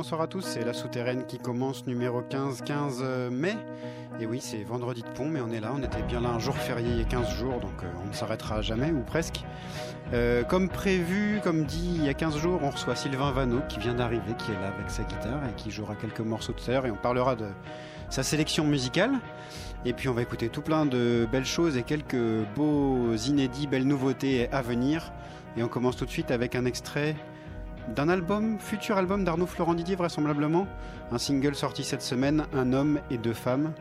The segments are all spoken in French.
Bonsoir à tous. C'est la souterraine qui commence, numéro 15, 15 euh, mai. Et oui, c'est vendredi de pont, mais on est là. On était bien là un jour férié il y a 15 jours, donc euh, on ne s'arrêtera jamais, ou presque. Euh, comme prévu, comme dit il y a 15 jours, on reçoit Sylvain Vanneau qui vient d'arriver, qui est là avec sa guitare et qui jouera quelques morceaux de terre. Et on parlera de sa sélection musicale. Et puis on va écouter tout plein de belles choses et quelques beaux inédits, belles nouveautés à venir. Et on commence tout de suite avec un extrait d'un album, futur album d'Arnaud Florent Didier vraisemblablement, un single sorti cette semaine, Un homme et deux femmes.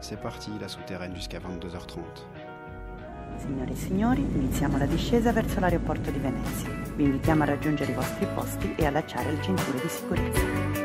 C'est parti, la souterraine jusqu'à 22h30. Signore e signori, iniziamo la discesa verso l'aeroporto di Venezia. Vi invitiamo a raggiungere i vostri posti e allacciare le cinture di sicurezza.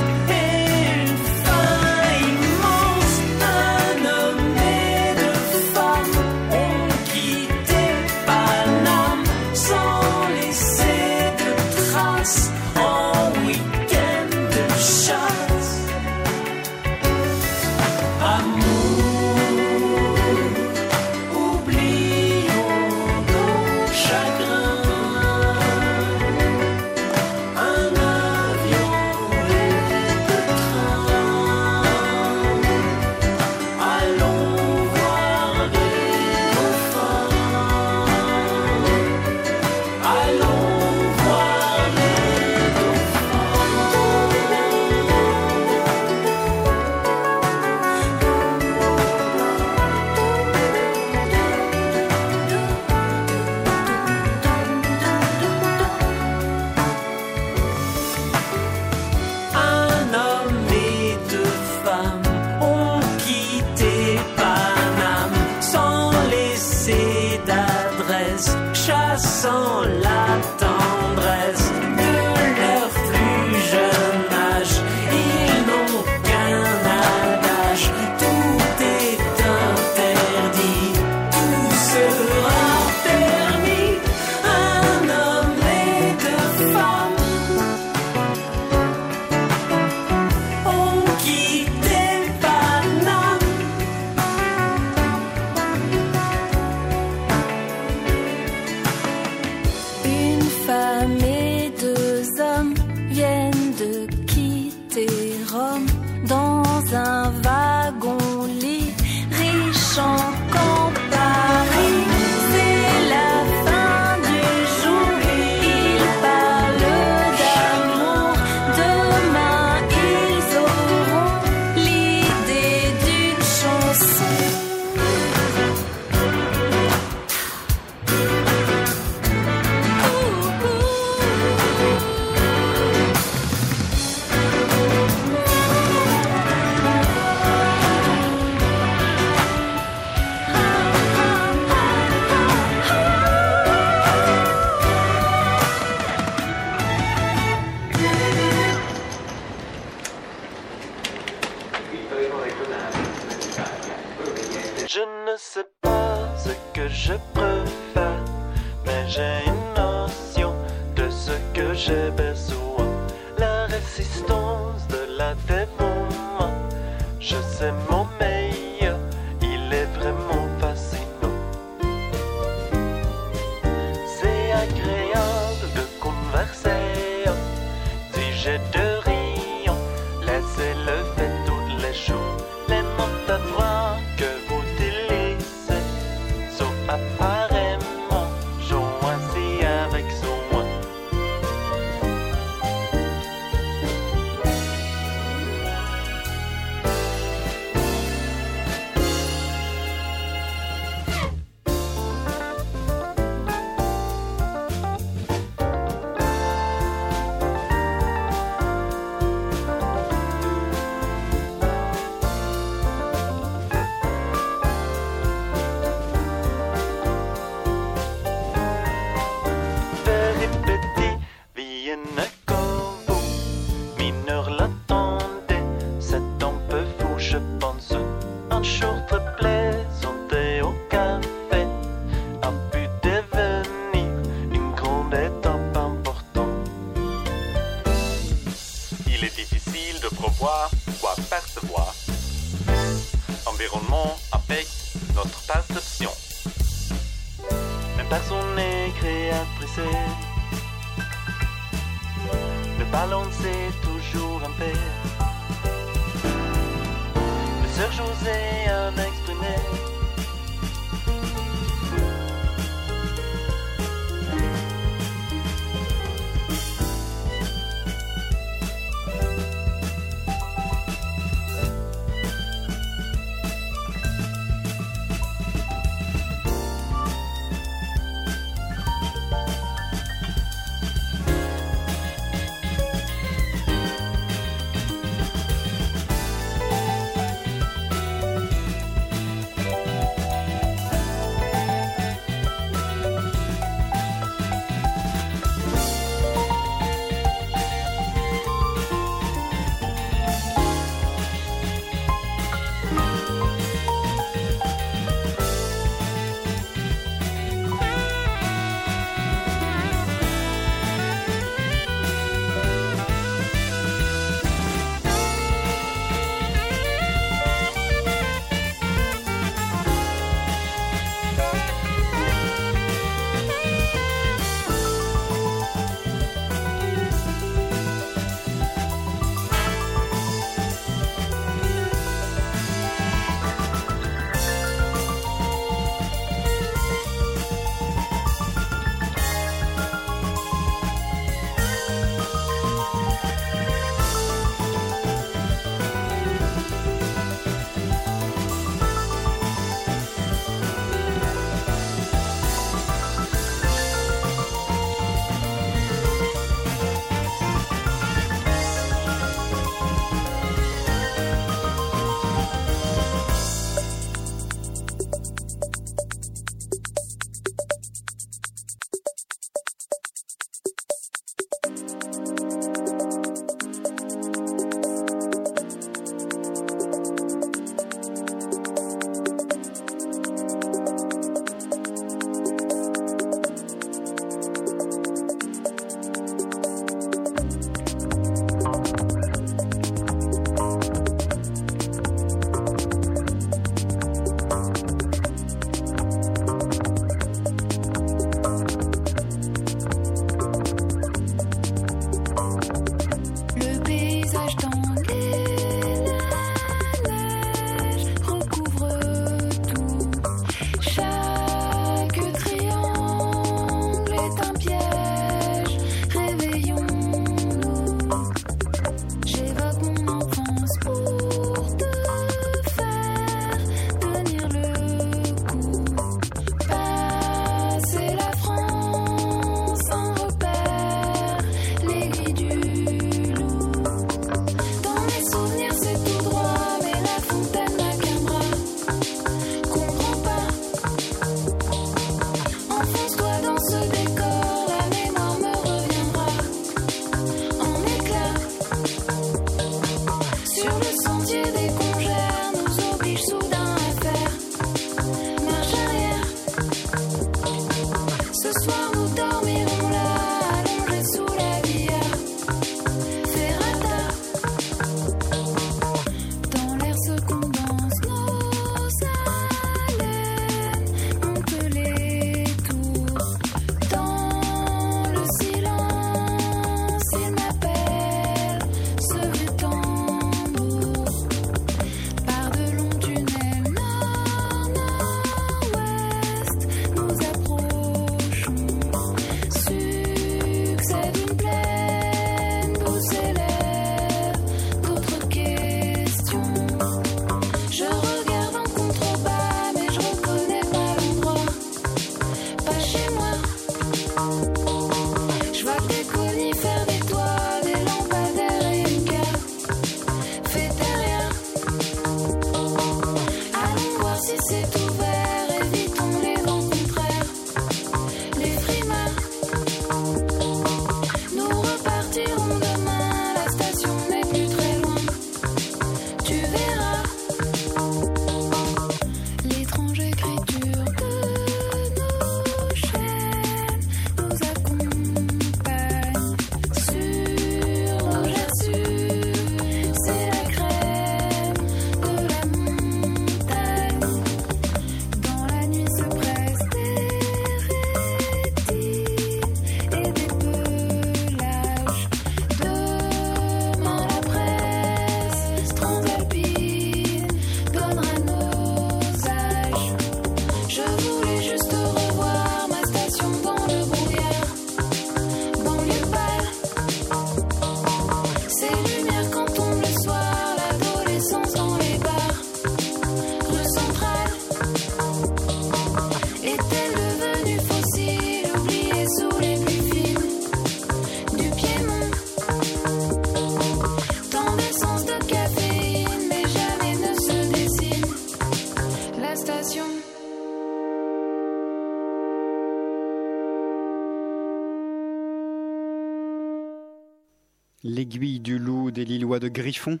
Du loup des Lillois de Griffon,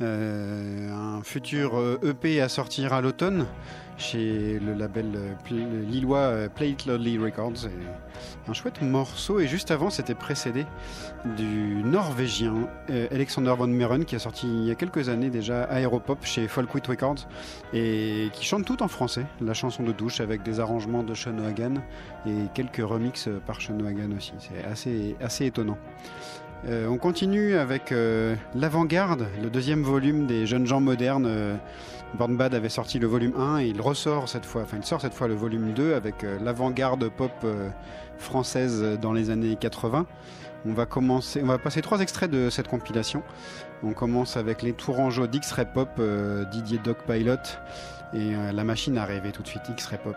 euh, un futur EP à sortir à l'automne chez le label euh, lillois euh, Plate Lodley Records. Un chouette morceau et juste avant c'était précédé du norvégien Alexander von Meeren qui a sorti il y a quelques années déjà Aeropop chez Folkwood Records et qui chante tout en français, la chanson de douche avec des arrangements de Sean et quelques remixes par Sean aussi. C'est assez, assez étonnant. Euh, on continue avec euh, L'Avant-Garde, le deuxième volume des jeunes gens modernes. Euh, Born Bad avait sorti le volume 1 et il ressort cette fois, enfin il sort cette fois le volume 2 avec l'avant-garde pop française dans les années 80. On va commencer, on va passer trois extraits de cette compilation. On commence avec les Tourangeaux d'X-Ray Pop, Didier Doc Pilot et la machine à rêver tout de suite X-Ray Pop.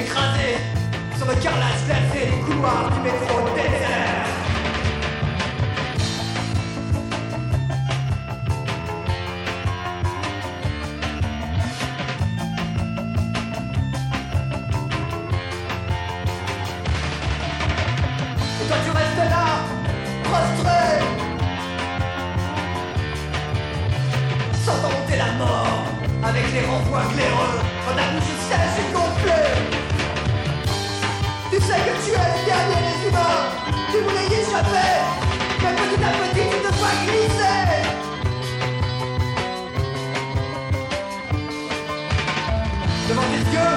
Écrasé sur le carrelage glacé des couloirs du métro désert. Et toi tu restes là, prostré Sans monter la mort Avec les renvois claireux Quand ta bouche sèche et Tu sais que tu es le dernier des humains. Tu voulais y échapper Mais petit à petit tu te vois glisser. Devant tes yeux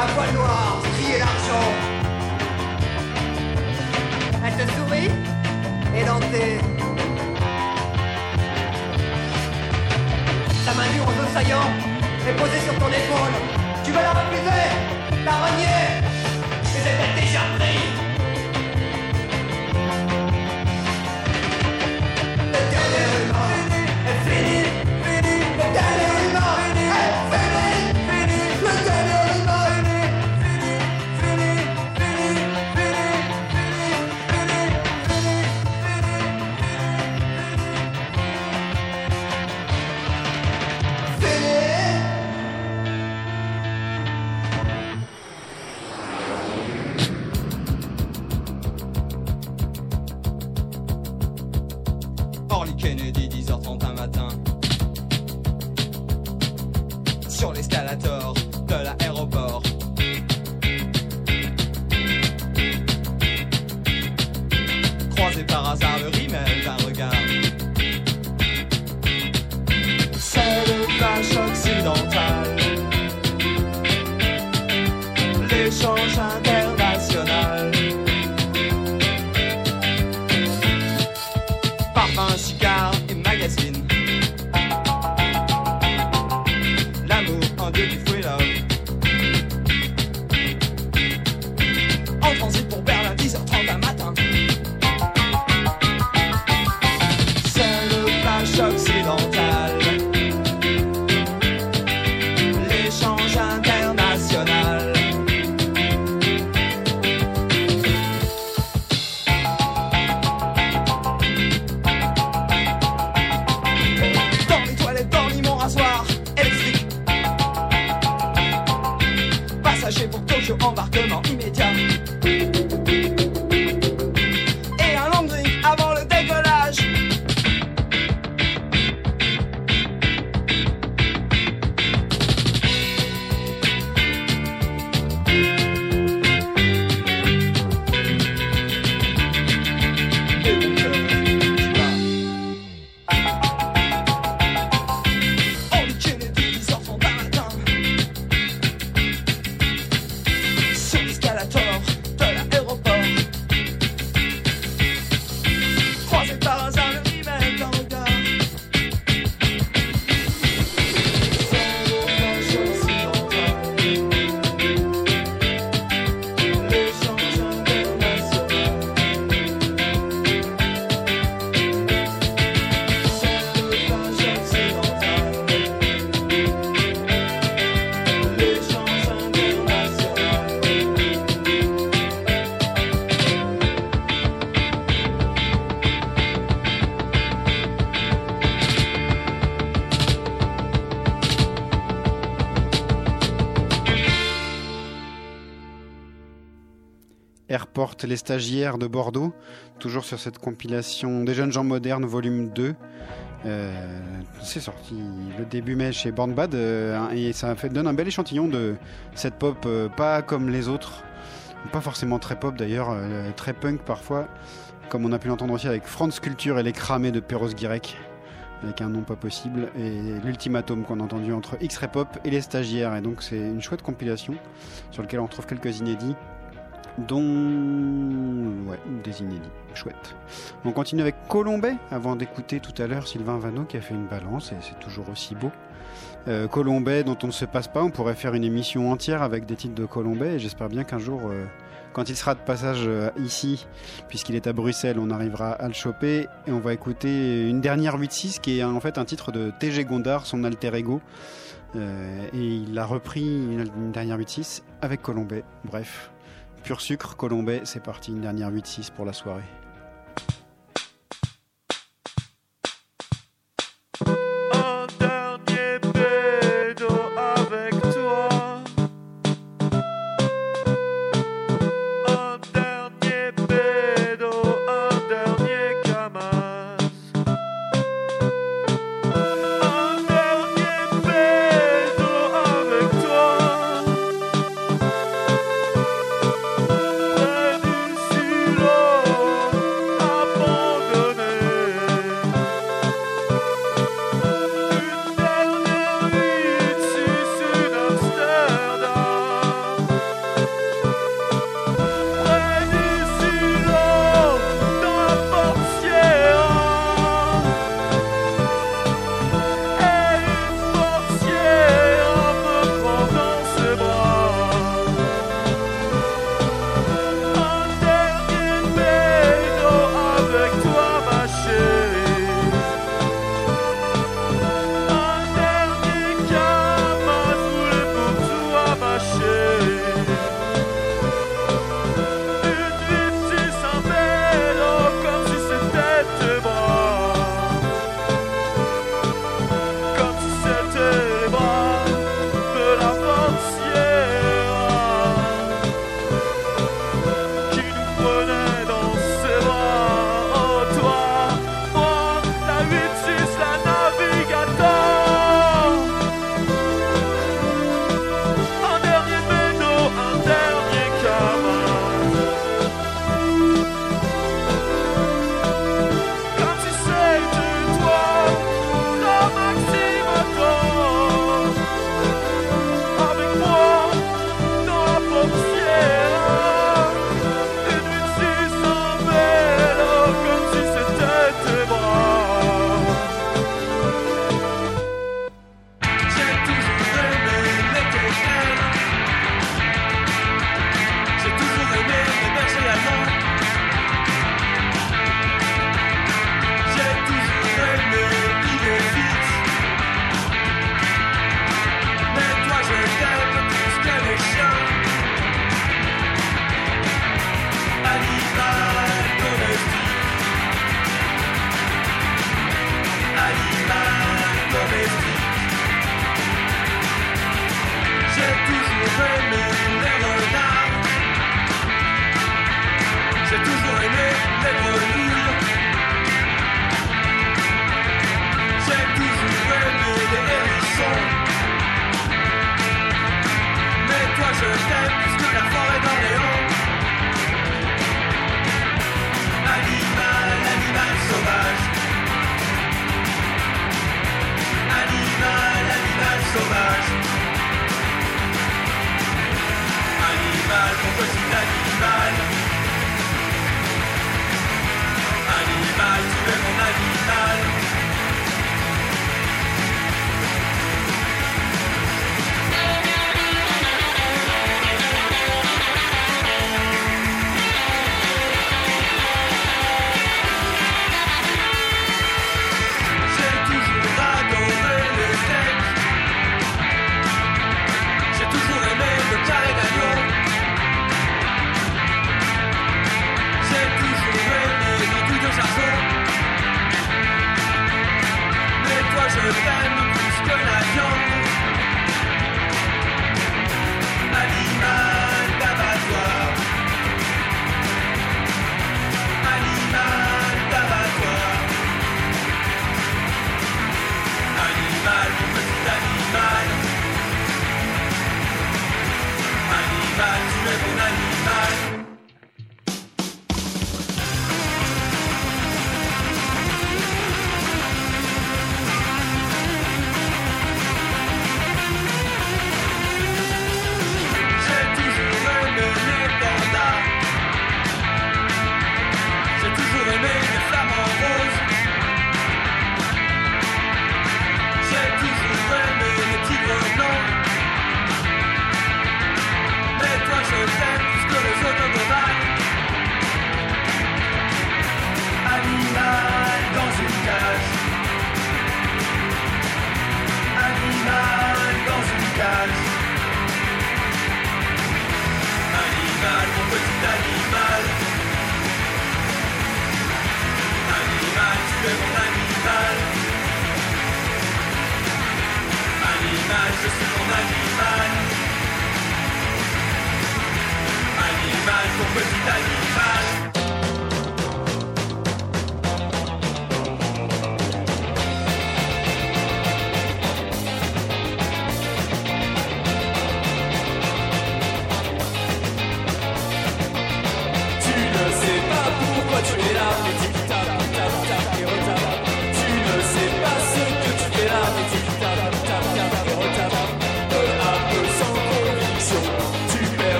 Un voile noir strié l'argent. Elle te sourit Édentée Ta main nue en saillant est posée sur ton épaule. Tu vas la refuser, la renier, mais elle t'a Airport, les stagiaires de Bordeaux, toujours sur cette compilation des jeunes gens modernes, volume 2. Euh, c'est sorti le début mai chez Born Bad euh, et ça donne un bel échantillon de cette pop euh, pas comme les autres, pas forcément très pop d'ailleurs, très punk parfois, comme on a pu l'entendre aussi avec Franz Culture et les cramés de Perros Guirec, avec un nom pas possible, et l'ultimatum qu'on a entendu entre X-Ray Pop et les stagiaires. Et donc c'est une chouette compilation sur laquelle on retrouve quelques inédits dont ouais, des inédits. Chouette. On continue avec Colombet avant d'écouter tout à l'heure Sylvain Vanneau qui a fait une balance et c'est toujours aussi beau. Euh, Colombet dont on ne se passe pas, on pourrait faire une émission entière avec des titres de Colombet et j'espère bien qu'un jour, euh, quand il sera de passage euh, ici, puisqu'il est à Bruxelles, on arrivera à le choper et on va écouter une dernière 8-6 qui est en fait un titre de TG Gondard, son alter ego. Euh, et il a repris une, une dernière 8-6 avec Colombet. Bref, pur sucre, Colombet, c'est parti, une dernière 8-6 pour la soirée.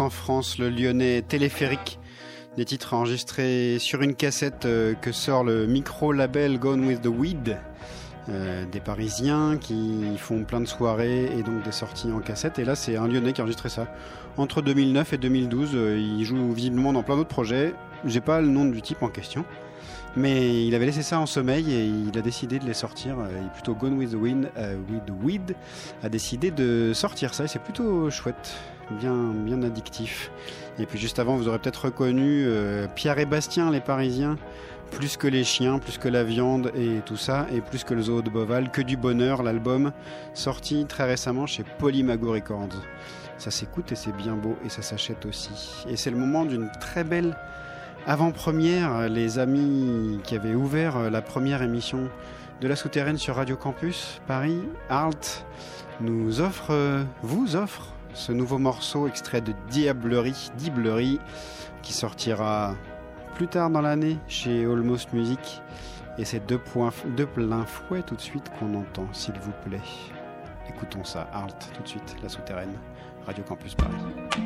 En France, le lyonnais téléphérique. Des titres enregistrés sur une cassette euh, que sort le micro-label Gone with the Weed. Euh, des Parisiens qui font plein de soirées et donc des sorties en cassette. Et là, c'est un Lyonnais qui a enregistré ça. Entre 2009 et 2012, euh, il joue visiblement dans plein d'autres projets. J'ai pas le nom du type en question. Mais il avait laissé ça en sommeil et il a décidé de les sortir. Est plutôt Gone with the with the Weed a décidé de sortir ça et c'est plutôt chouette, bien, bien addictif. Et puis juste avant, vous aurez peut-être reconnu euh, Pierre et Bastien, les Parisiens. Plus que les chiens, plus que la viande et tout ça, et plus que le zoo de Boval, que du bonheur, l'album sorti très récemment chez Polymago Records. Ça s'écoute et c'est bien beau et ça s'achète aussi. Et c'est le moment d'une très belle avant-première. Les amis qui avaient ouvert euh, la première émission de la souterraine sur Radio Campus Paris, Arlt, nous offre, euh, vous offre ce nouveau morceau extrait de Diablerie, Diblerie, qui sortira plus tard dans l'année chez Almost Music. Et c'est deux, plein fouet tout de suite qu'on entend, s'il vous plaît. Écoutons ça, Arlt, tout de suite, la souterraine, Radio Campus Paris.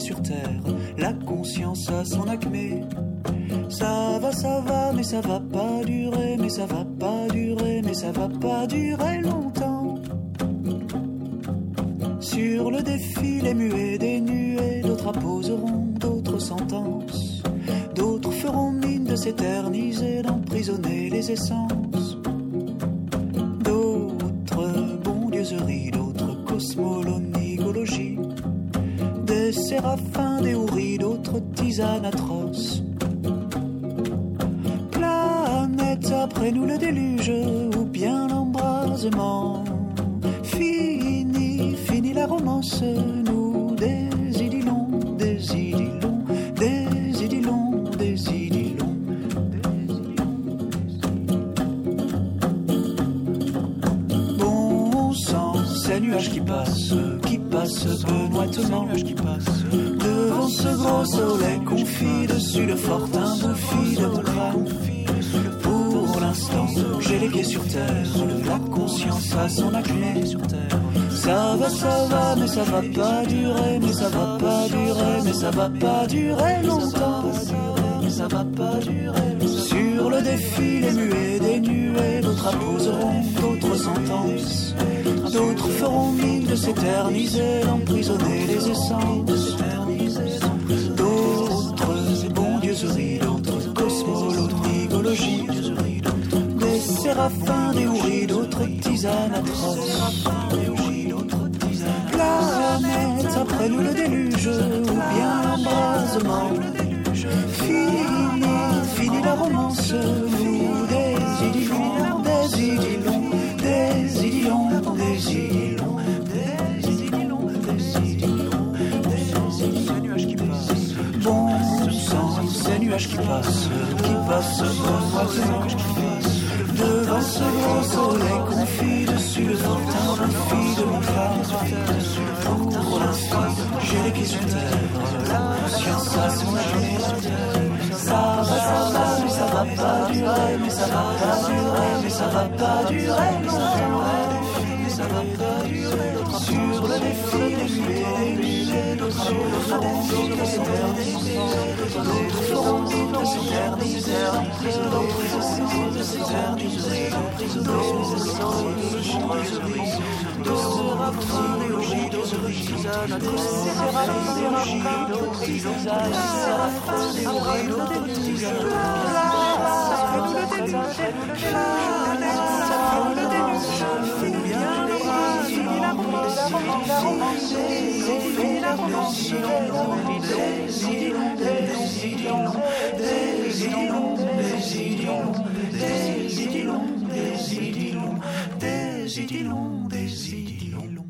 sur Terre. nuages qui passe, qui passent devant ce Devant ce grand soleil confit dessus le fantasme Fille de mon phare, pour l'instant J'ai les pieds sur terre, la conscience à son Ça va, ça va, mais ça va pas durer Mais ça va pas durer, mais ça va pas durer le des idylons, des idylons, des idylons,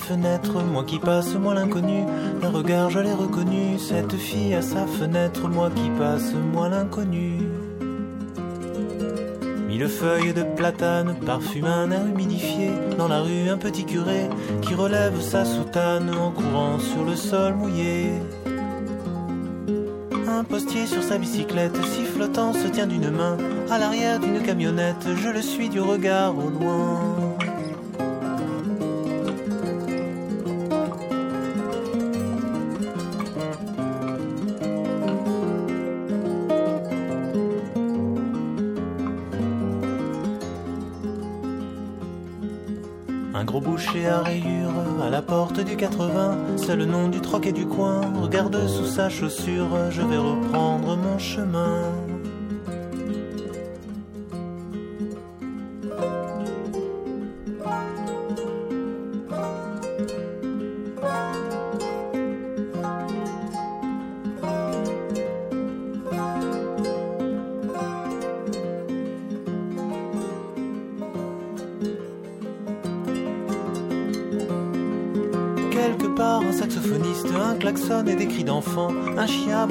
fenêtre, moi qui passe, moi l'inconnu. D'un regard, je l'ai reconnu. Cette fille à sa fenêtre, moi qui passe, moi l'inconnu. Mille feuilles de platane parfument un air humidifié. Dans la rue, un petit curé qui relève sa soutane en courant sur le sol mouillé. Un postier sur sa bicyclette, sifflotant, se tient d'une main à l'arrière d'une camionnette. Je le suis du regard au loin. À rayures à la porte du 80, c'est le nom du troc et du coin. Regarde sous sa chaussure, je vais reprendre mon chemin.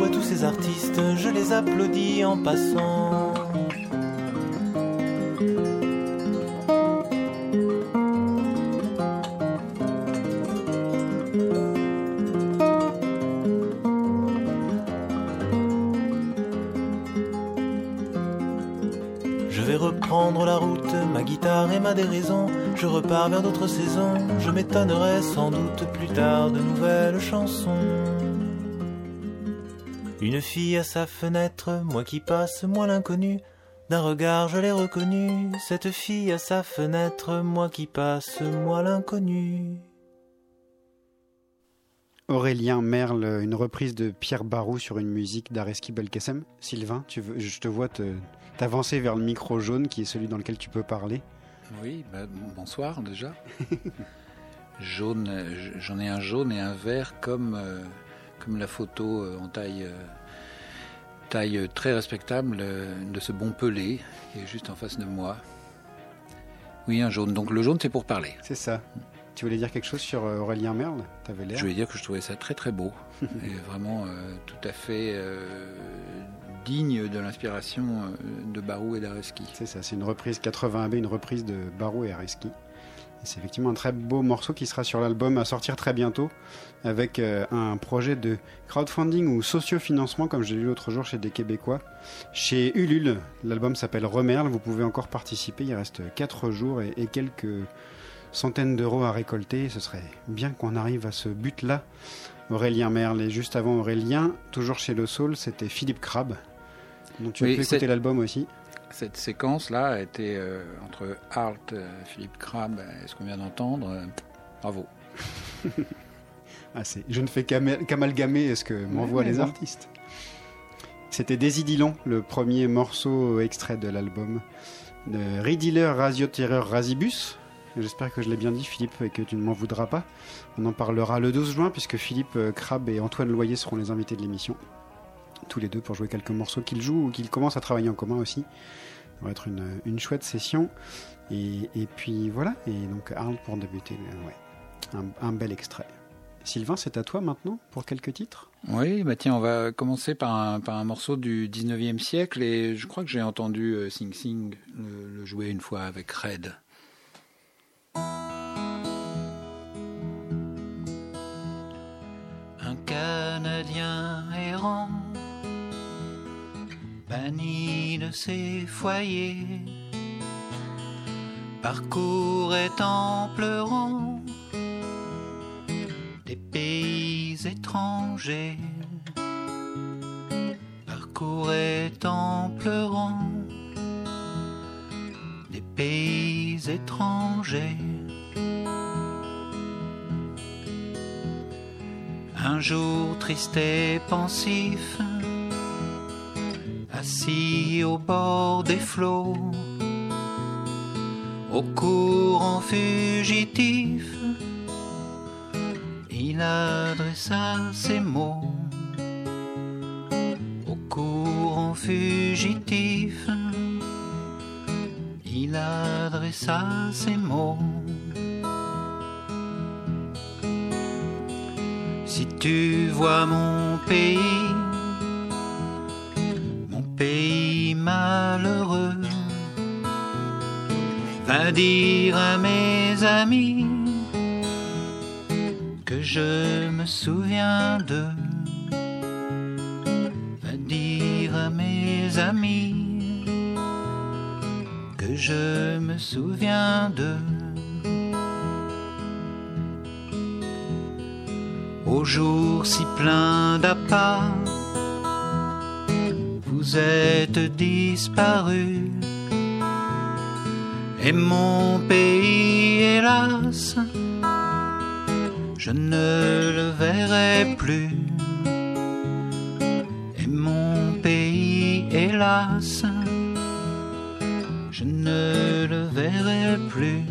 Tous ces artistes, je les applaudis en passant. Je vais reprendre la route, ma guitare et ma déraison. Je repars vers d'autres saisons. Je m'étonnerai sans doute plus tard de nouvelles chansons. Une fille à sa fenêtre, moi qui passe, moi l'inconnu. D'un regard je l'ai reconnue. Cette fille à sa fenêtre, moi qui passe, moi l'inconnu. Aurélien Merle, une reprise de Pierre Barou sur une musique d'Areski Belkacem. Sylvain, tu veux, je te vois te- t'avancer vers le micro jaune qui est celui dans lequel tu peux parler. Oui, bah, bonsoir déjà. jaune, j'en ai un jaune et un vert comme, euh, comme la photo euh, en taille, euh, taille euh, très respectable de ce bon pelé qui est juste en face de moi. Oui, un jaune. Donc le jaune, c'est pour parler. C'est ça. Tu voulais dire quelque chose sur Aurélien Merle? T'avais l'air? Je voulais dire que je trouvais ça très très beau et vraiment euh, tout à fait euh, digne de l'inspiration de Barou et d'Areski. C'est ça, c'est une reprise 80 AB, une reprise de Barou et Areski. C'est effectivement un très beau morceau qui sera sur l'album à sortir très bientôt avec euh, un projet de crowdfunding ou sociofinancement comme j'ai lu l'autre jour chez des Québécois. Chez Ulule, l'album s'appelle Remerle, vous pouvez encore participer, il reste 4 jours et, et quelques centaines d'euros à récolter. Ce serait bien qu'on arrive à ce but-là. Aurélien Merle et juste avant Aurélien, toujours chez Le Soul, c'était Philippe Crabbe, dont tu Oui, as pu écouter l'album aussi. Cette séquence-là a été euh, entre Art, euh, Philippe Crabbe et ce qu'on vient d'entendre. euh, bravo. Ah, je ne fais qu'ama- qu'amalgamer ce que m'envoient les bon. artistes. C'était Désidilon, le premier morceau extrait de l'album de Riddler Rasio Terror Rasibus. J'espère que je l'ai bien dit, Philippe, et que tu ne m'en voudras pas. On en parlera le 12 juin, puisque Philippe euh, Crabbe et Antoine Loyer seront les invités de l'émission. Tous les deux pour jouer quelques morceaux qu'ils jouent ou qu'ils commencent à travailler en commun aussi. Ça va être une, une chouette session. Et, et puis voilà, et donc Arles pour débuter, euh, ouais. un, un bel extrait. Sylvain, c'est à toi maintenant pour quelques titres? Oui, bah tiens, on va commencer par un, par un morceau du 19e siècle et je crois que j'ai entendu euh, Sing Sing le, le jouer une fois avec Red. un Canadien errant, banni de ses foyers, parcourait en pleurant des pays étrangers, parcourait en pleurant des pays étrangers. Un jour triste et pensif, assis au bord des flots, au courant fugitif, il adressa ces mots. Au courant fugitif, il adressa ces mots. Si tu vois mon pays, mon pays malheureux, va dire à mes amis que je me souviens. Va dire à mes amis que je me souviens d'eux. Au jour si plein d'appât, vous êtes disparus. Et mon pays, hélas, je ne le verrai plus. Et mon pays, hélas, je ne le verrai plus.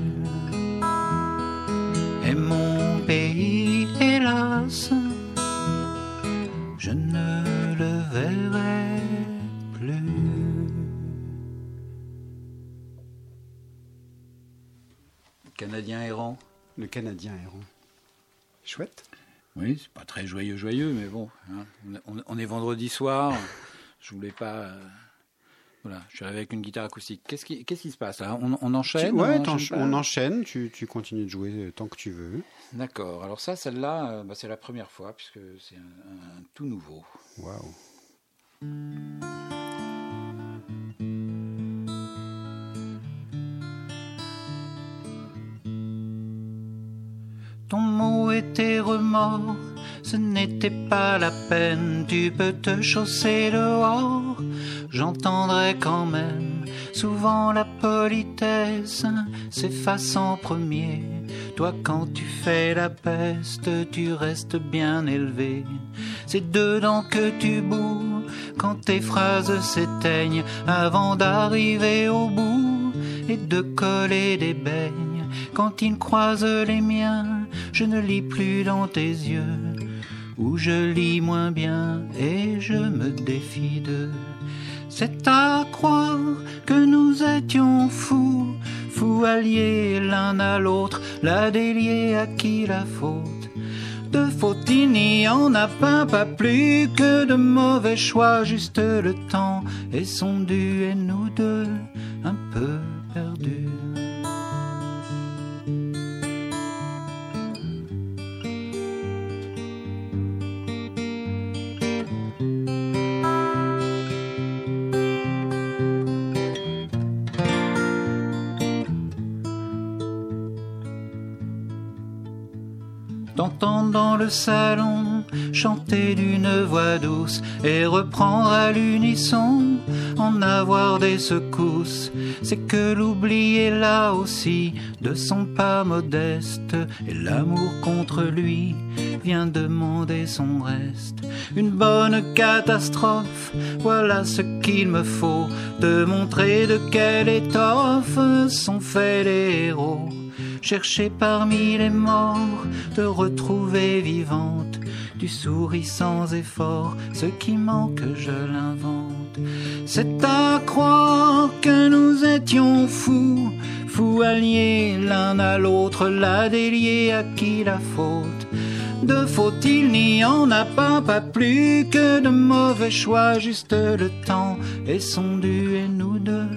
Et mon pays, hélas, je ne le verrai plus. Canadien errant. Le Canadien errant. Chouette. Oui, c'est pas très joyeux, joyeux, mais bon, hein, on, on est vendredi soir. Je voulais pas. euh, voilà, je suis arrivé avec une guitare acoustique. Qu'est-ce qui, qu'est-ce qui se passe là? On, on enchaîne Tu- ouais, on enchaîne pas? on enchaîne, tu, tu continues de jouer euh, tant que tu veux. D'accord. Alors ça, celle-là, euh, bah, c'est la première fois puisque c'est un, un tout nouveau. Waouh. Ton mot était remords, ce n'était pas la peine, tu peux te chausser dehors, j'entendrai quand même. Souvent la politesse s'efface en premier. Toi quand tu fais la peste, tu restes bien élevé. C'est dedans que tu bourres quand tes phrases s'éteignent avant d'arriver au bout et de coller des beignes. Quand ils croisent les miens, je ne lis plus dans tes yeux, ou je lis moins bien et je me défie d'eux. C'est à croire que nous étions fous, fous alliés l'un à l'autre, là déliés à qui la faute? De faute il n'y en a pas, pas plus que de mauvais choix, juste le temps et son dû et nous deux un peu perdus. Dans le salon chanter d'une voix douce et reprendre à l'unisson, en avoir des secousses. C'est que l'oubli est là aussi de son pas modeste, et l'amour contre lui vient demander son reste. Une bonne catastrophe, voilà ce qu'il me faut, de montrer de quelle étoffe sont faits les héros. Chercher parmi les morts, de retrouver vivante, du souris sans effort, ce qui manque je l'invente. C'est à croire que nous étions fous, fous alliés l'un à l'autre, là déliés à qui la faute. De faute il n'y en a pas, pas plus que de mauvais choix, juste le temps est son dû et nous deux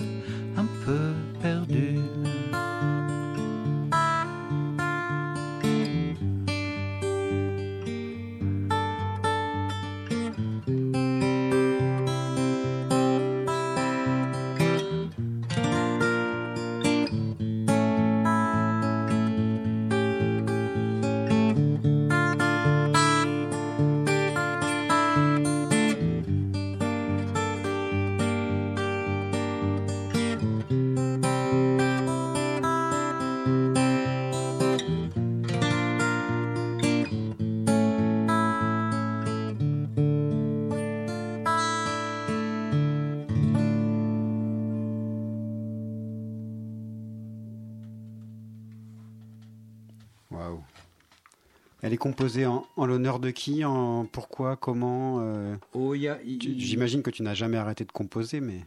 Composée en, en l'honneur de qui en, Pourquoi Comment euh, Oh, J'imagine que tu n'as jamais arrêté de composer, mais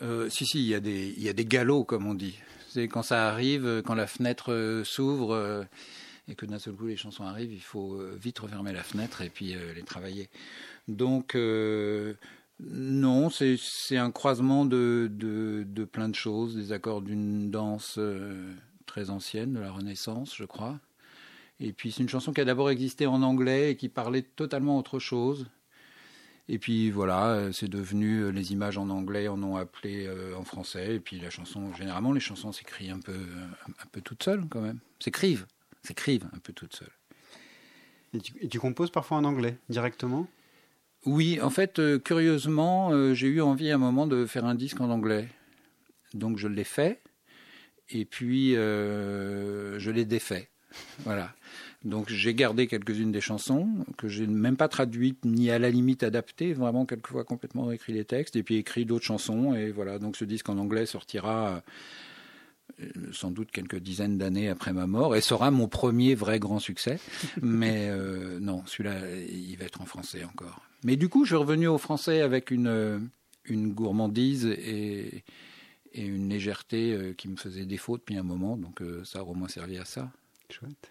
Euh, si, si, il y, a des, il y a des galops, comme on dit. C'est quand ça arrive, euh, quand la fenêtre s'ouvre et que d'un seul coup les chansons arrivent, il faut vite refermer la fenêtre et puis les travailler. Donc, non, c'est c'est un croisement de, de, de plein de choses, des accords d'une danse euh, très ancienne, de la Renaissance, je crois. Et puis c'est une chanson qui a d'abord existé en anglais et qui parlait totalement autre chose. Et puis voilà, euh, c'est devenu euh, les images en anglais en ont appelé euh, en français. Et puis la chanson, généralement, les chansons s'écrivent un peu, un peu toutes seules quand même. S'écrivent, s'écrivent un peu toutes seules. et tu, et tu composes parfois en anglais directement? Oui, en fait, euh, curieusement, euh, j'ai eu envie à un moment de faire un disque en anglais. Donc je l'ai fait. Et puis je l'ai défait. Voilà. Donc j'ai gardé quelques-unes des chansons que j'ai même pas traduites ni à la limite adaptées, vraiment quelquefois complètement réécrit les textes et puis écrit d'autres chansons et voilà. Donc ce disque en anglais sortira euh, sans doute quelques dizaines d'années après ma mort et sera mon premier vrai grand succès. Mais euh, non, celui-là, il va être en français encore. Mais du coup, je suis revenu au français avec une, euh, une gourmandise et, et une légèreté qui me faisait défaut depuis un moment. Donc ça a au moins servi à ça. Chouette.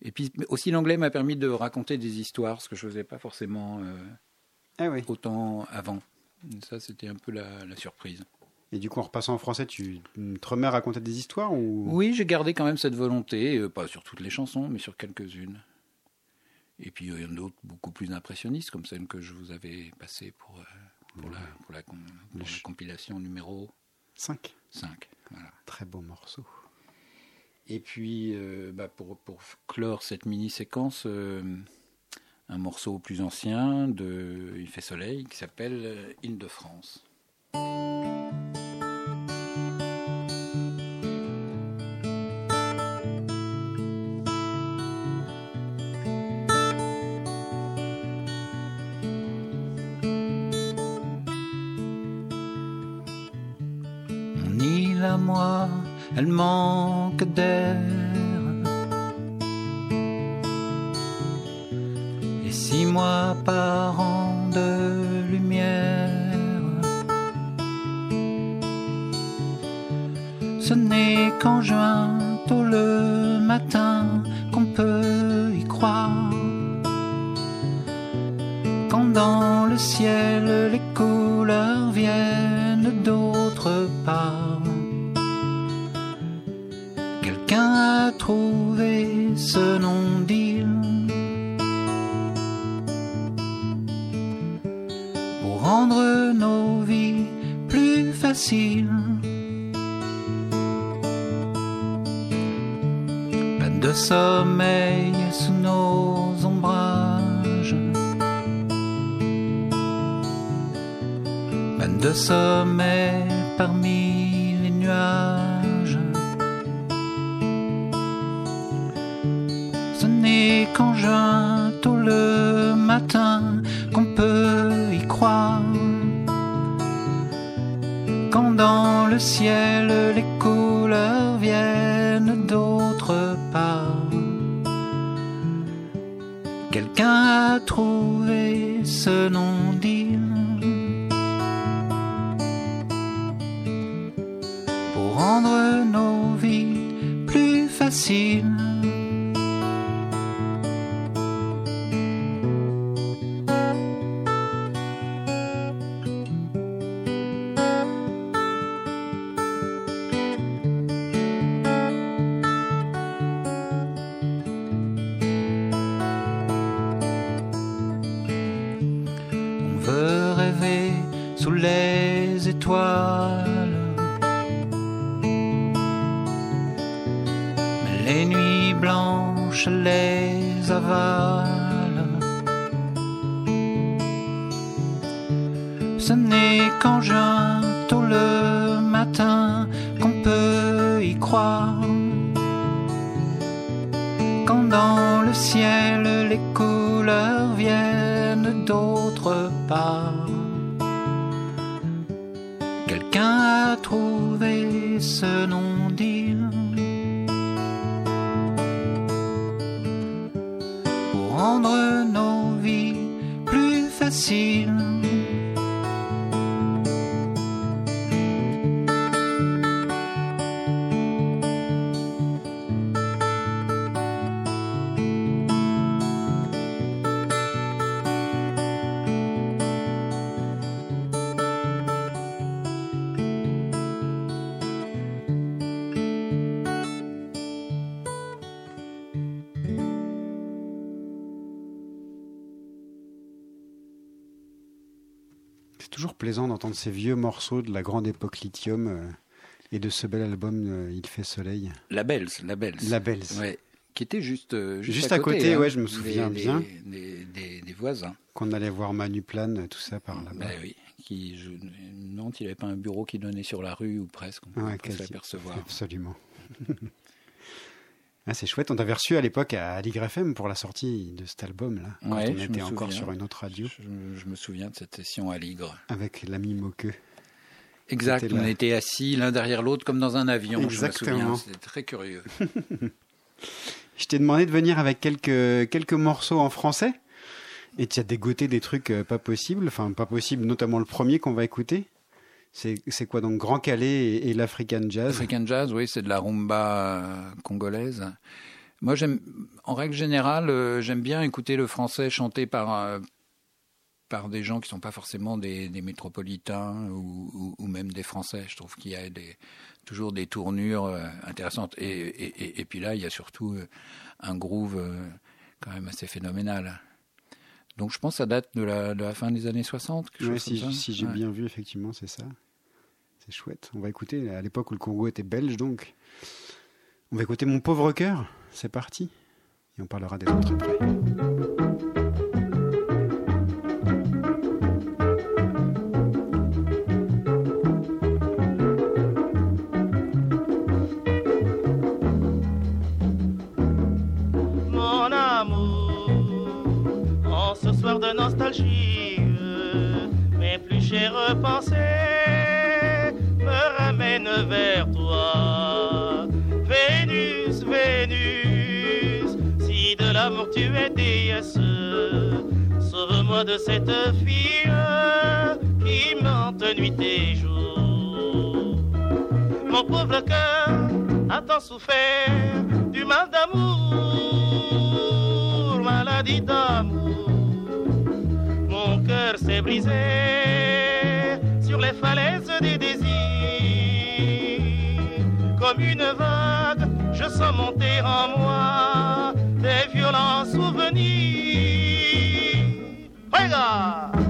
Et puis aussi l'anglais m'a permis de raconter des histoires, ce que je faisais pas forcément euh, Ah oui. autant avant. Ça, c'était un peu la, la surprise. Et du coup, en repassant en français, tu te remets à raconter des histoires ou? Oui, j'ai gardé quand même cette volonté, euh, pas sur toutes les chansons, mais sur quelques-unes. Et puis il y en a d'autres beaucoup plus impressionnistes, comme celle que je vous avais passée pour, euh, pour, la, pour, la, com- pour la compilation numéro 5 5. Voilà. Très beau morceau. Et puis, euh, bah, pour, pour clore cette mini-séquence, euh, un morceau plus ancien de Il fait soleil qui s'appelle euh, Île-de-France. Mon île à moi, elle manque les nuits blanches les avalent. Ce n'est qu'en juin, tôt le matin, qu'on peut y croire. Quand dans le ciel les couleurs viennent d'autre part. Quelqu'un a trouvé ce non-dit plus ces vieux morceaux de la grande époque lithium euh, et de ce bel album euh, Il fait soleil. La Bells, la Bells. La Bells. Ouais, qui était juste, euh, juste, Juste à côté, hein, ouais, je me souviens des- bien. Des, des- des voisins. Qu'on allait voir Manu Plane, tout ça par là-bas. Ben oui, qui, je s'il n'avait pas un bureau qui donnait sur la rue ou presque, on peut Ouais, quasi. s'apercevoir. Absolument. Ah, c'est chouette, on t'avait reçu à l'époque à Aligre FM pour la sortie de cet album-là, quand Ouais, on je était encore sur une autre radio, Je, je me souviens de cette session à Ligre. avec l'ami Moqueux. Exact, on était assis l'un derrière l'autre comme dans un avion, Exactement. c'était très curieux. Je t'ai demandé de venir avec quelques, quelques morceaux en français, et tu as dégoté des trucs euh, pas possibles, enfin pas possibles, notamment le premier qu'on va écouter. C'est quoi donc Grand Calais et, l'African Jazz? African Jazz, oui, c'est de la rumba euh, congolaise. Moi, j'aime, en règle générale, euh, j'aime bien écouter le français chanté par, euh, par des gens qui sont pas forcément des, métropolitains ou, même des Français. Je trouve qu'il y a toujours des tournures intéressantes. Et, et, puis là, il y a surtout un groove quand même assez phénoménal. Donc je pense que ça date de la, de la fin des années 60. quelque Ouais, chose si, j'ai Ouais. bien vu, effectivement, c'est ça. C'est chouette. On va écouter, à l'époque où le Congo était belge, donc. On va écouter Mon pauvre cœur. C'est parti. Et on parlera des autres après. Mes plus chères pensées me ramènent vers toi. Vénus, Vénus, si de l'amour tu es déesse, sauve-moi de cette fille qui m'hante nuit et jour. Mon pauvre cœur a tant souffert du mal d'amour, maladie d'amour. Cœur s'est brisé sur les falaises des désirs. Comme une vague, je sens monter en moi des violents souvenirs. Regarde!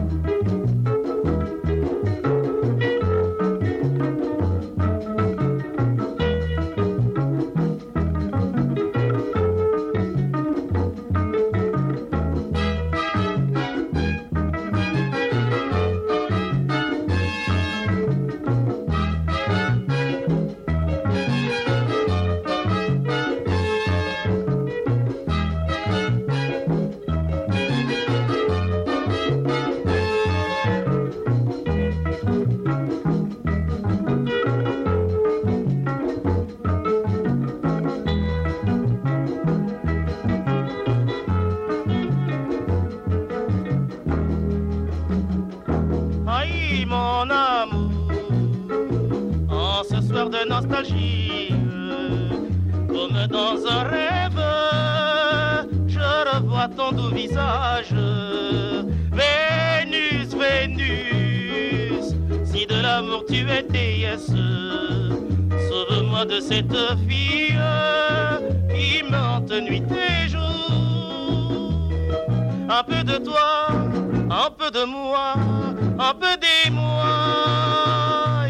Sauve-moi de cette fille qui me hante nuit et jour. Un peu de toi, un peu de moi, un peu des moi.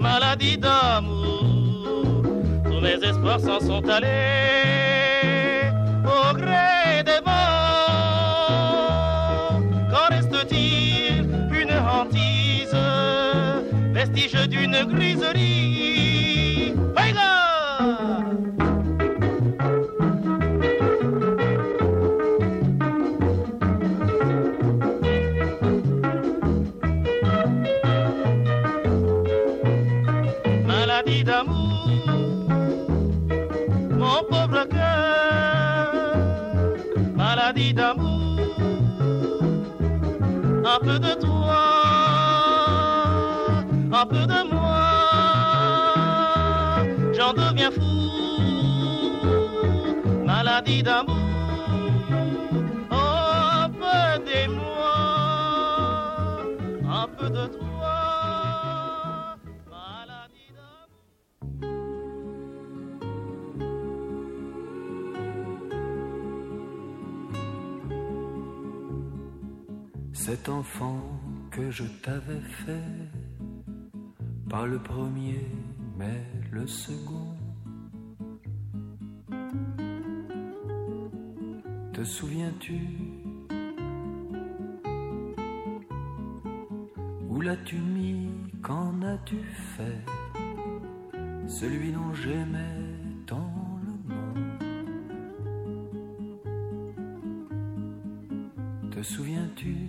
Maladie d'amour, tous mes espoirs s'en sont allés au gré des vents. Qu'en reste-t-il? Une hantise, maladie d'amour, mon pauvre cœur, maladie d'amour, un de un peu de moi, j'en deviens fou, maladie d'amour, un peu de moi, un peu de toi. maladie d'amour. Cet enfant que je t'avais fait, pas le premier, mais le second. Te souviens-tu? Où l'as-tu mis? Qu'en as-tu fait? Celui dont j'aimais tant le monde. Te souviens-tu?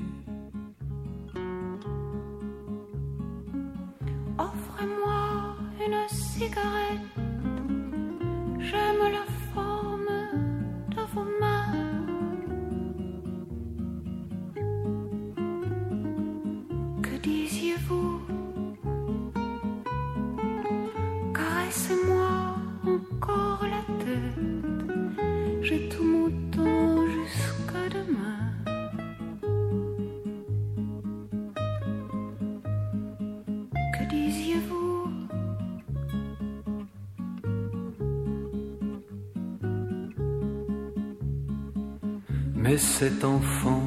Cet enfant,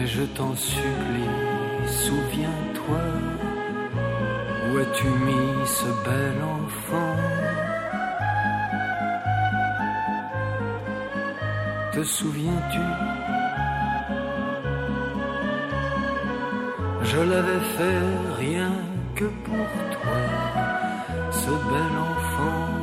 Mais je t'en supplie, souviens-toi, où as-tu mis ce bel enfant? Te souviens-tu? Je l'avais fait rien que pour toi, ce bel enfant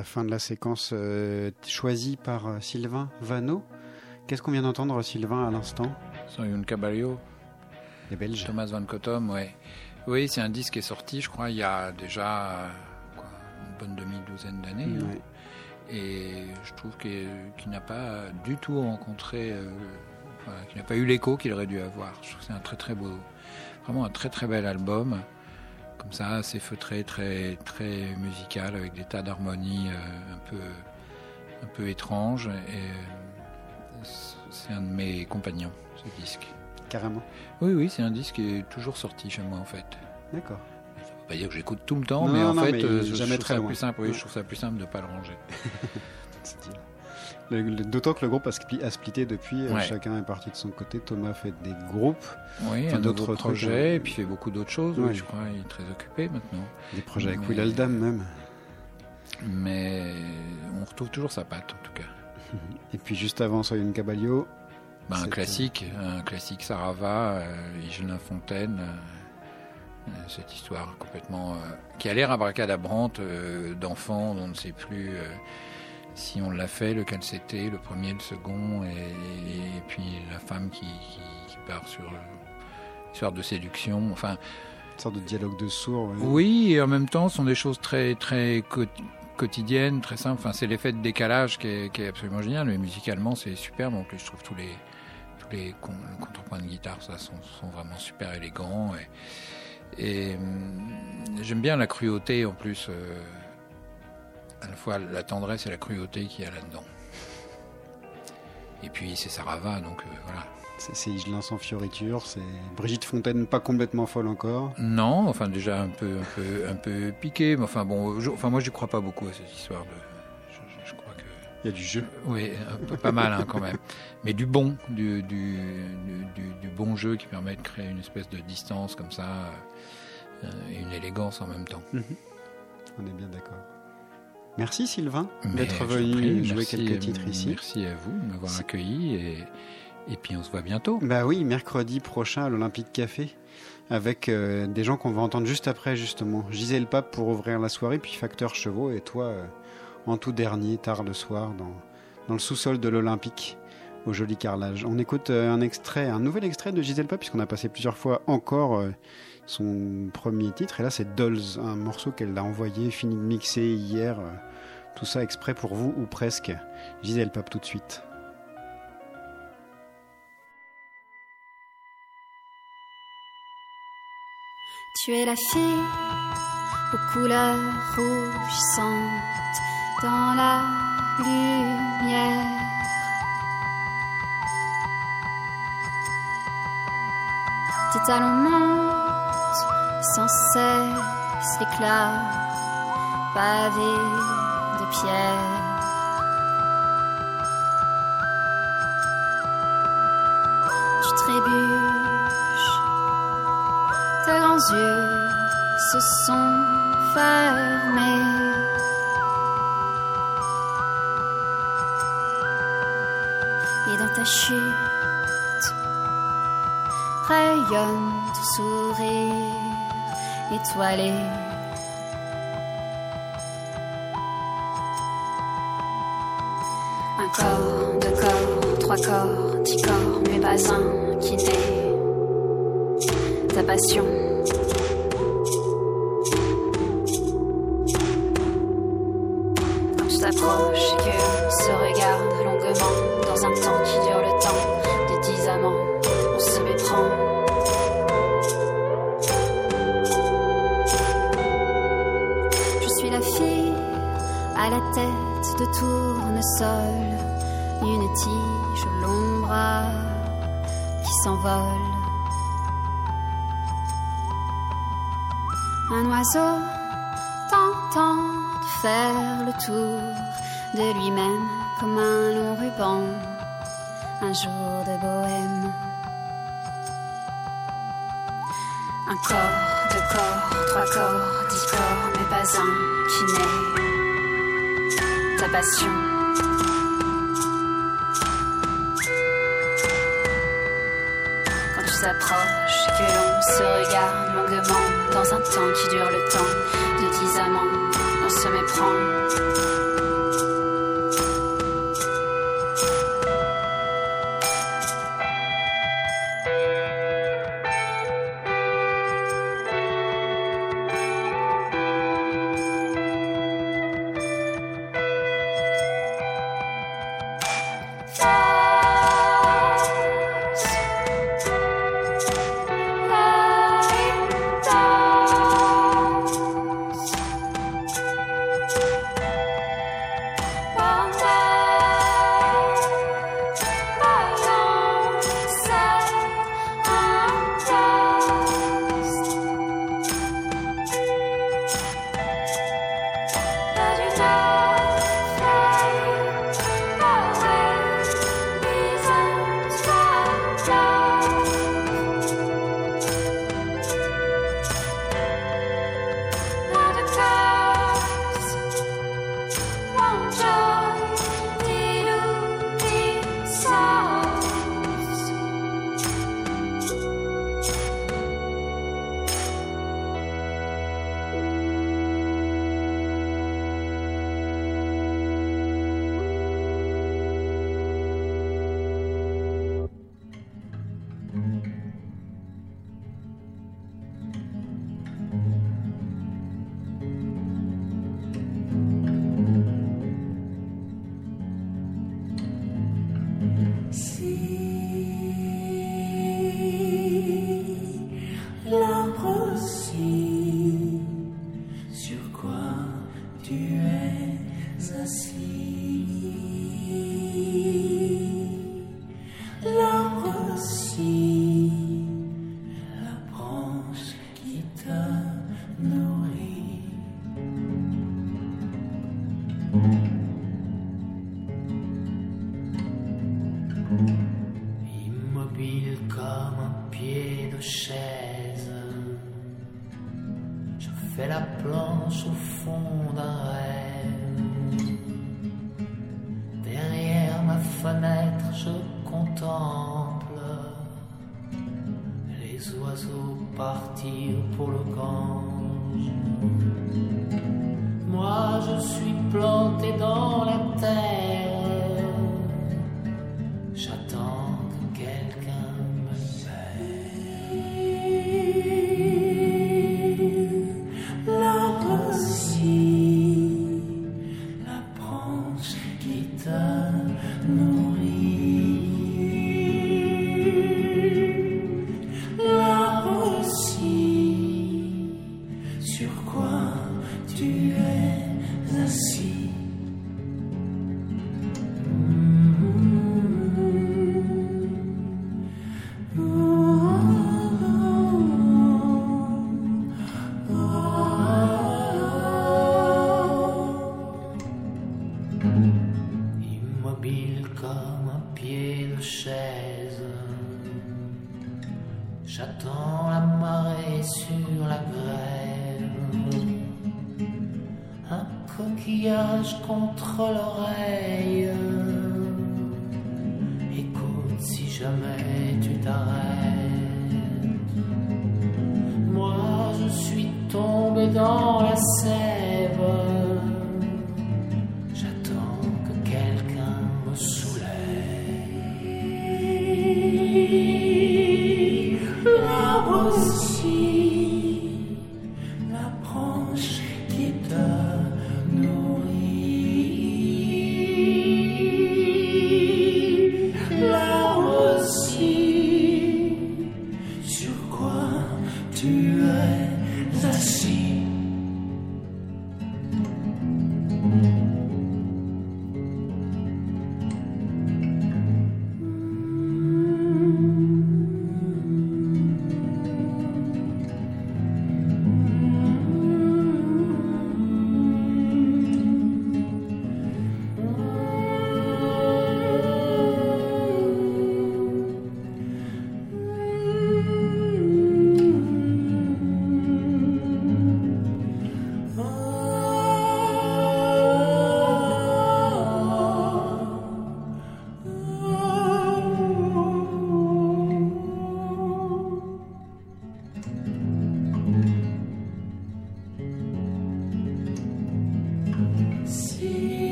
la fin de la séquence euh, choisie par euh, Sylvain Vano. Qu'est-ce qu'on vient d'entendre, Sylvain, à l'instant? Soyun Caballo. Les Belges. Thomas Van Cottom, ouais. Oui, c'est un disque qui est sorti, je crois, il y a déjà euh, quoi, une bonne demi-douzaine d'années. hein. Ouais. Et je trouve qu'il n'a pas du tout rencontré, euh, qu'il n'a pas eu l'écho qu'il aurait dû avoir. Je trouve que c'est un très très beau, vraiment un très très bel album. Comme ça, assez feutré, très très musical, avec des tas d'harmonies euh, un peu un peu étranges. Et euh, c'est un de mes compagnons, ce disque. Carrément. Oui, oui, c'est un disque qui est toujours sorti chez moi en fait. D'accord. Ça veut pas dire que j'écoute tout le temps, Non, mais en non, fait, mais euh, je, trouve ça loin. plus simple. Oui, Ouais. je trouve ça plus simple de pas le ranger. D'autant que le groupe a, spli- a splitté depuis, euh, Ouais. chacun est parti de son côté. Thomas fait des groupes, Oui, Enfin, d'autres autre trucs, projet, hein. et puis il fait beaucoup d'autres choses. oui, je crois il est très occupé maintenant. des projets avec Mais- Will Aldam même. Mais on retrouve toujours sa patte en tout cas. Et puis juste avant Soyun Caballo, Bah, un classique, un classique Sarava, euh, Igelin Fontaine, euh, euh, cette histoire complètement euh, qui a l'air abracadabrante d'enfant, dont on ne sait plus si on l'a fait, lequel c'était, le premier, le second, et, puis la femme qui, qui- qui part sur euh, une histoire de séduction. Enfin, sorte de dialogue de sourds. ouais. Oui, et en même temps, ce sont des choses très, très quotidiennes, très simples. Enfin, c'est l'effet de décalage qui est, qui est absolument génial. Mais musicalement, c'est superbe. En plus, je trouve tous les, tous les con- contrepoints de guitare, ça, sont, sont vraiment super élégants. Et, et, hum, j'aime bien la cruauté, en plus. euh, à la fois la tendresse et la cruauté qu'il y a là-dedans. Et puis, c'est Sarava, donc euh, voilà. C'est Higelin sans fioriture, c'est Brigitte Fontaine pas complètement folle encore. Non, enfin déjà un peu, un peu, un peu piqué, mais enfin bon, je- enfin moi je crois pas beaucoup à cette histoire de. Je, je- je crois que. Il y a du jeu. Oui, un peu- pas mal hein, quand même, mais du bon, du, du, du, du- du bon jeu qui permet de créer une espèce de distance comme ça euh, et une élégance en même temps. Mhm. On est bien d'accord. Merci Sylvain d'être venu prie, jouer merci, quelques titres ici. Merci à vous de m'avoir accueilli et, et puis on se voit bientôt. Bah oui, mercredi prochain à l'Olympique Café avec euh, des gens qu'on va entendre juste après justement. Gisèle Pape pour ouvrir la soirée, puis Facteur Chevaux et toi euh, en tout dernier, tard le soir, dans, dans le sous-sol de l'Olympique au joli carrelage. On écoute euh, un extrait, un nouvel extrait de Gisèle Pape puisqu'on a passé plusieurs fois encore euh, son premier titre et là c'est Dolls, un morceau qu'elle a envoyé, fini de mixer hier. tout ça exprès pour vous ou presque. Gisèle Pape tout de suite. Tu es la fille aux couleurs rougissantes dans la lumière. Tes talons sans cesse l'éclat pavé de pierre. Tu trébuches tes grands yeux se sont fermés. Et dans ta chute rayonne ton sourire étoilée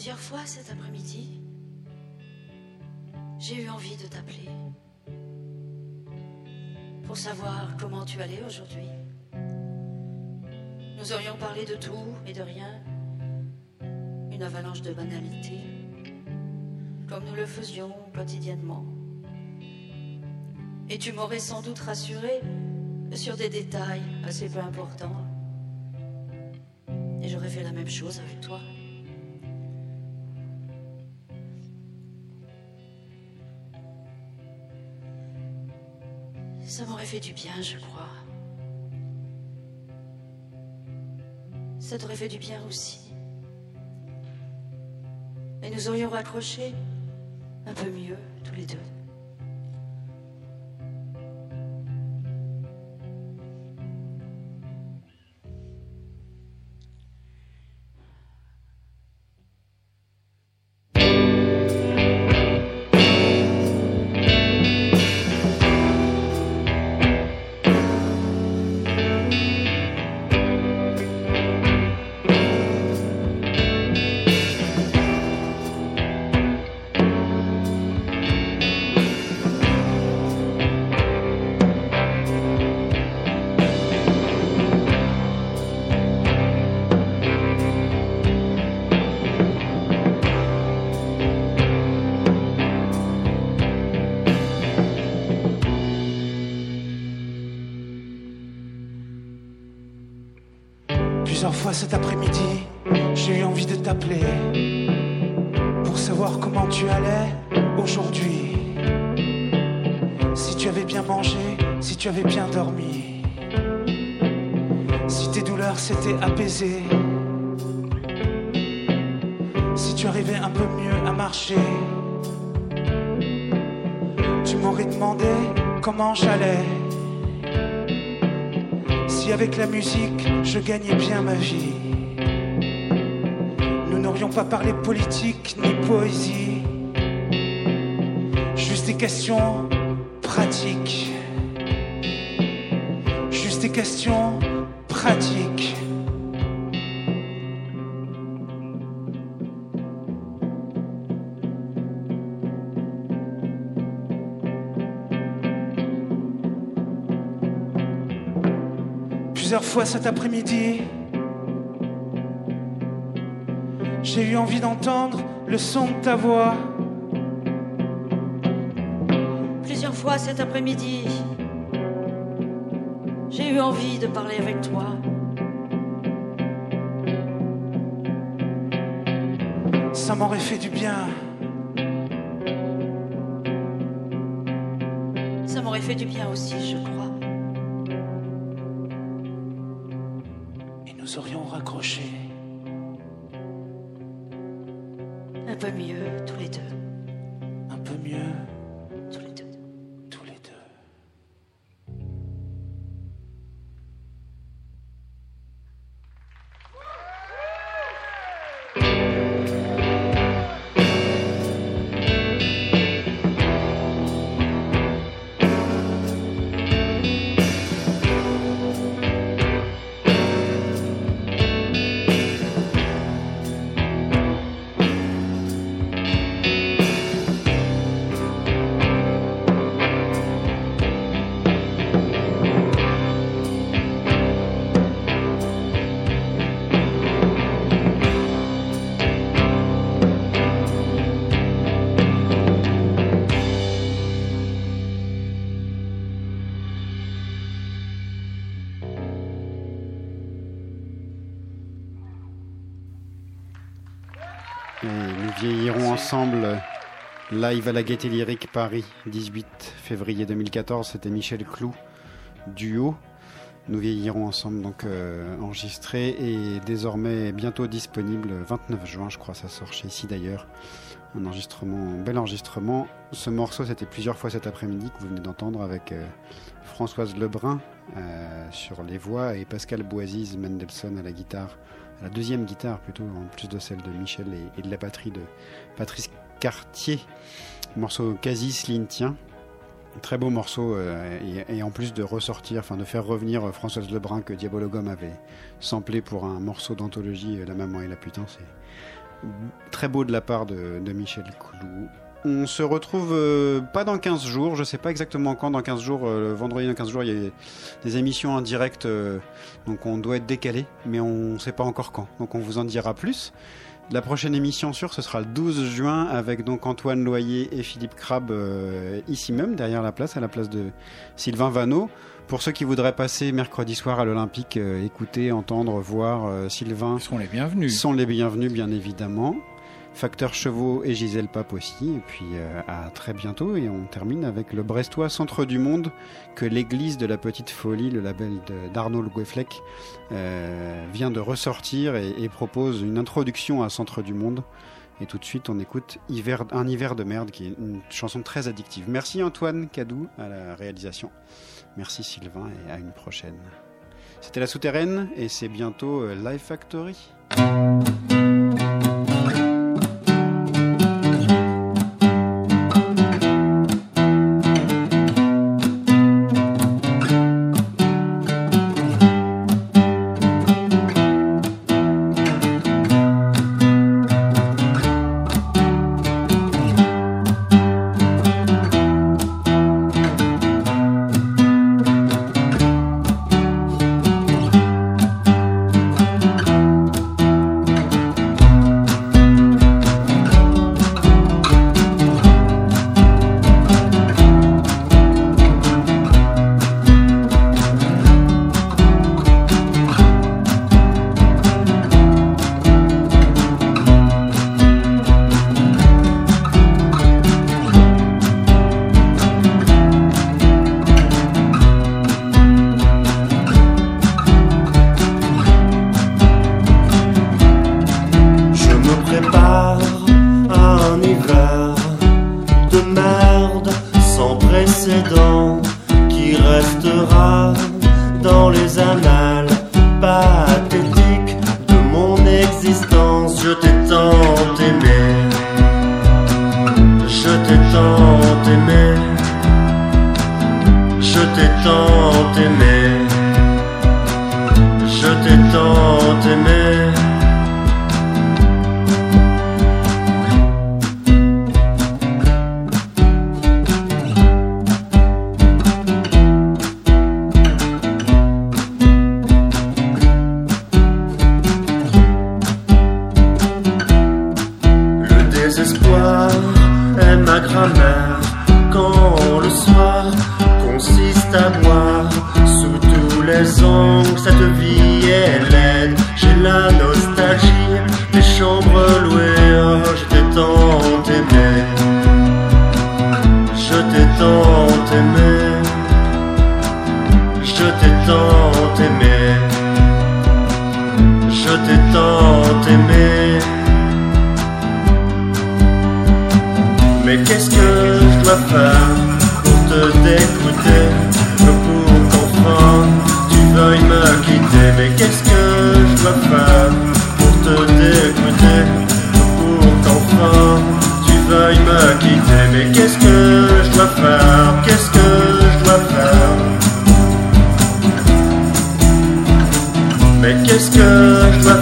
Plusieurs fois cet après-midi, j'ai eu envie de t'appeler pour savoir comment tu allais aujourd'hui. Nous aurions parlé de tout et de rien, une avalanche de banalités, comme nous le faisions quotidiennement. Et tu m'aurais sans doute rassuré sur des détails assez peu importants. Et j'aurais fait la même chose avec toi. Fait du bien, je crois. Ça t'aurait fait du bien aussi. Et nous aurions raccroché un peu mieux, tous les deux. Avec la musique je gagnais bien ma vie, nous n'aurions pas parlé politique ni poésie, juste des questions pratiques, juste des questions Cet après-midi, j'ai eu envie d'entendre le son de ta voix. Plusieurs fois cet après-midi, j'ai eu envie de parler avec toi. Ça m'aurait fait du bien. Ça m'aurait fait du bien aussi, je crois. Nous aurions raccroché. Un peu mieux, tous les deux. Un peu mieux. Live à la Gaieté Lyrique Paris, 18 février 2014. C'était Michel Clou, duo. Nous vieillirons ensemble, donc euh, enregistré et désormais bientôt disponible. 29 juin, je crois, ça sort chez ici d'ailleurs. Un enregistrement, bel enregistrement. Ce morceau, c'était plusieurs fois cet après-midi que vous venez d'entendre avec euh, Françoise Lebrun euh, sur les voix et Pascal Boisiz Mendelssohn à la guitare, la deuxième guitare plutôt, en plus de celle de Michel et, et de la batterie de Patrice Cartier. Morceau quasi slintien. Très beau morceau euh, et, en plus de ressortir, enfin de faire revenir euh, Françoise Lebrun que Diabologum avait samplé pour un morceau d'anthologie euh, La maman et la putain, c'est Très beau de la part de, Michel Coulou. On se retrouve pas dans 15 jours, je sais pas exactement quand, dans 15 jours, vendredi dans 15 jours, il y a des émissions en direct, donc on doit être décalé, mais on sait pas encore quand, donc on vous en dira plus. La prochaine émission sûre, ce sera le 12 juin avec donc Antoine Loyer et Philippe Crabbe euh, ici même, derrière la place, à la place de Sylvain Vanneau. Pour ceux qui voudraient passer mercredi soir à l'Olympique, euh, écouter, entendre, voir euh, Sylvain. Ils sont les bienvenus. sont les bienvenus, bien évidemment. Facteur Chevaux et Gisèle Pape aussi. Et puis euh, à très bientôt. Et on termine avec le Brestois Centre du Monde que l'église de la Petite Folie, le label d'Arnaud Le Goueflec, euh, vient de ressortir et, propose une introduction à Centre du Monde. Et tout de suite, on écoute Un hiver de merde, qui est une chanson très addictive. Merci Antoine Cadou à la réalisation. Merci Sylvain et à une prochaine. C'était La Souterraine et c'est bientôt euh, Live Factory. Je dois faire pour te dégoûter. Pour qu'enfin tu veuilles me quitter. Mais qu'est-ce que je dois faire pour te dégoûter? Pour qu'enfin tu veuilles me quitter. Mais qu'est-ce que je dois faire? Qu'est-ce que je dois faire? Mais qu'est-ce que je dois faire